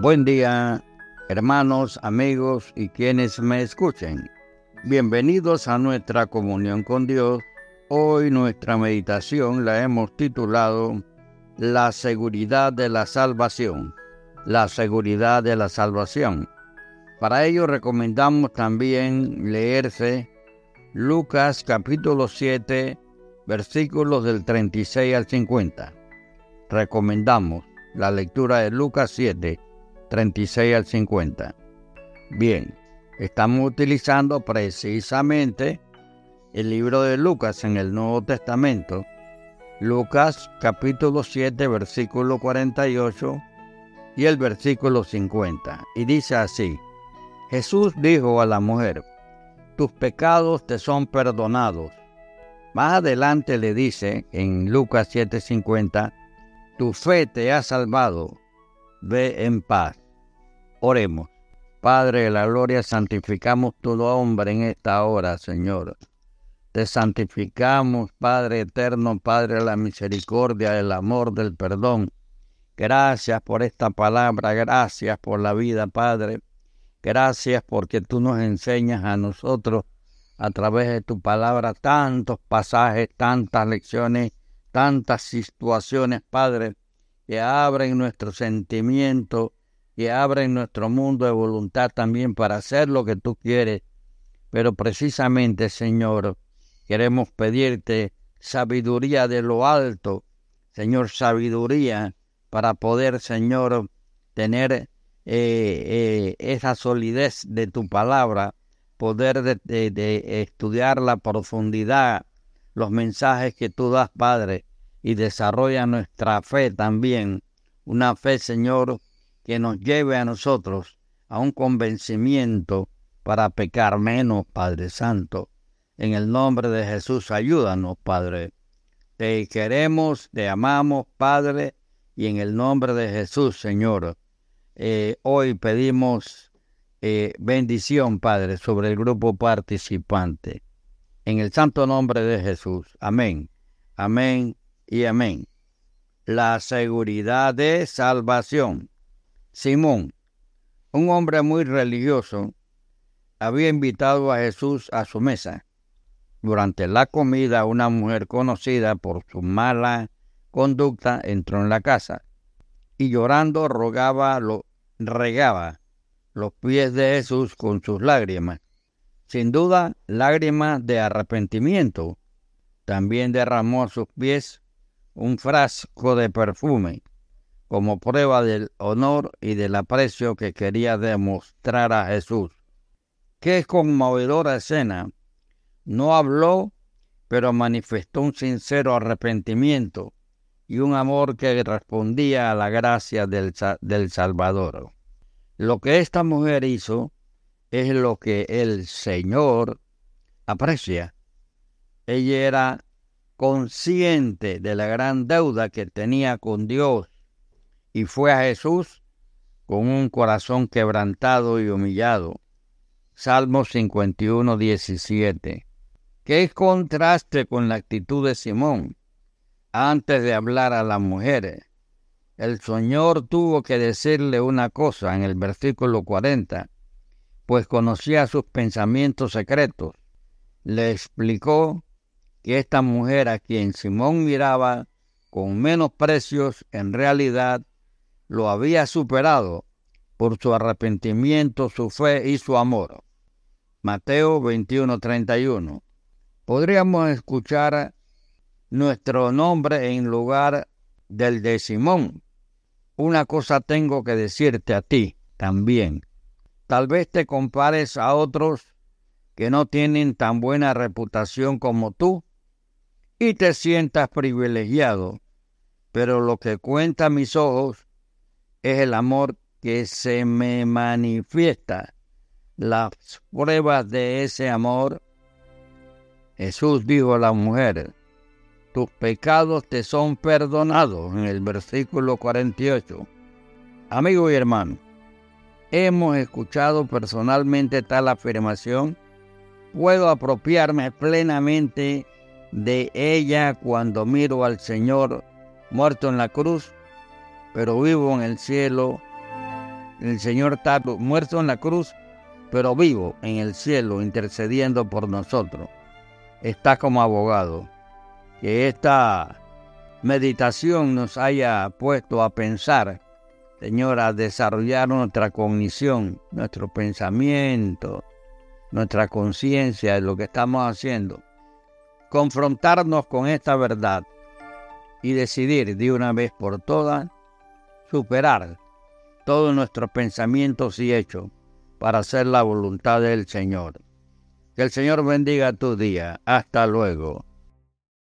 Buen día, hermanos, amigos y quienes me escuchen. Bienvenidos a nuestra comunión con Dios. Hoy nuestra meditación la hemos titulado La seguridad de la salvación. La seguridad de la salvación. Para ello recomendamos también leerse Lucas capítulo 7, versículos del 36 al 50. Recomendamos la lectura de Lucas 7, 36 al 50. Bien, estamos utilizando precisamente el libro de Lucas en el Nuevo Testamento. Lucas capítulo 7, versículo 48 y el versículo 50. Y dice así, Jesús dijo a la mujer, tus pecados te son perdonados. Más adelante le dice en Lucas 7:50, tu fe te ha salvado, ve en paz. Oremos. Padre de la gloria, santificamos tu nombre en esta hora, Señor. Te santificamos, Padre eterno, Padre de la misericordia, del amor, del perdón. Gracias por esta palabra, gracias por la vida, Padre. Gracias porque tú nos enseñas a nosotros a través de tu palabra tantos pasajes, tantas lecciones, tantas situaciones, Padre, que abren nuestro sentimiento y abren nuestro mundo de voluntad también para hacer lo que tú quieres. Pero precisamente, Señor, queremos pedirte sabiduría de lo alto, Señor, sabiduría para poder, Señor, tener eh, eh, esa solidez de tu palabra, poder de, estudiar la profundidad, los mensajes que tú das, Padre, y desarrolla nuestra fe también, una fe, Señor, que nos lleve a nosotros a un convencimiento para pecar menos, Padre Santo. En el nombre de Jesús, ayúdanos, Padre. Te queremos, te amamos, Padre, y en el nombre de Jesús, Señor eh, hoy pedimos eh, bendición, Padre, sobre el grupo participante. En el santo nombre de Jesús. Amén. Amén y amén. La seguridad de salvación. Simón, un hombre muy religioso, había invitado a Jesús a su mesa. Durante la comida, una mujer conocida por su mala conducta entró en la casa y llorando rogaba lo, regaba los pies de Jesús con sus lágrimas. Sin duda, lágrimas de arrepentimiento. También derramó sus pies un frasco de perfume, como prueba del honor y del aprecio que quería demostrar a Jesús. Qué conmovedora escena. No habló, pero manifestó un sincero arrepentimiento y un amor que respondía a la gracia del, del Salvador. Lo que esta mujer hizo es lo que el Señor aprecia. Ella era consciente de la gran deuda que tenía con Dios y fue a Jesús con un corazón quebrantado y humillado. Salmo 51, 17. Qué contraste con la actitud de Simón antes de hablar a las mujeres. El Señor tuvo que decirle una cosa en el versículo 40, pues conocía sus pensamientos secretos. Le explicó que esta mujer a quien Simón miraba con menos precios, en realidad lo había superado por su arrepentimiento, su fe y su amor. Mateo 21:31. Podríamos escuchar nuestro nombre en lugar del de Simón. Una cosa tengo que decirte a ti también. Tal vez te compares a otros que no tienen tan buena reputación como tú y te sientas privilegiado, pero lo que cuenta a mis ojos es el amor que se me manifiesta. Las pruebas de ese amor. Jesús dijo a la mujer, tus pecados te son perdonados, en el versículo 48. Amigo y hermano, hemos escuchado personalmente tal afirmación. Puedo apropiarme plenamente de ella cuando miro al Señor muerto en la cruz, pero vivo en el cielo El Señor está muerto en la cruz, pero vivo en el cielo, intercediendo por nosotros. Está como abogado. Que esta meditación nos haya puesto a pensar, Señor, a desarrollar nuestra cognición, nuestro pensamiento, nuestra conciencia de lo que estamos haciendo. Confrontarnos con esta verdad y decidir de una vez por todas superar todos nuestros pensamientos y hechos para hacer la voluntad del Señor. Que el Señor bendiga tu día. Hasta luego.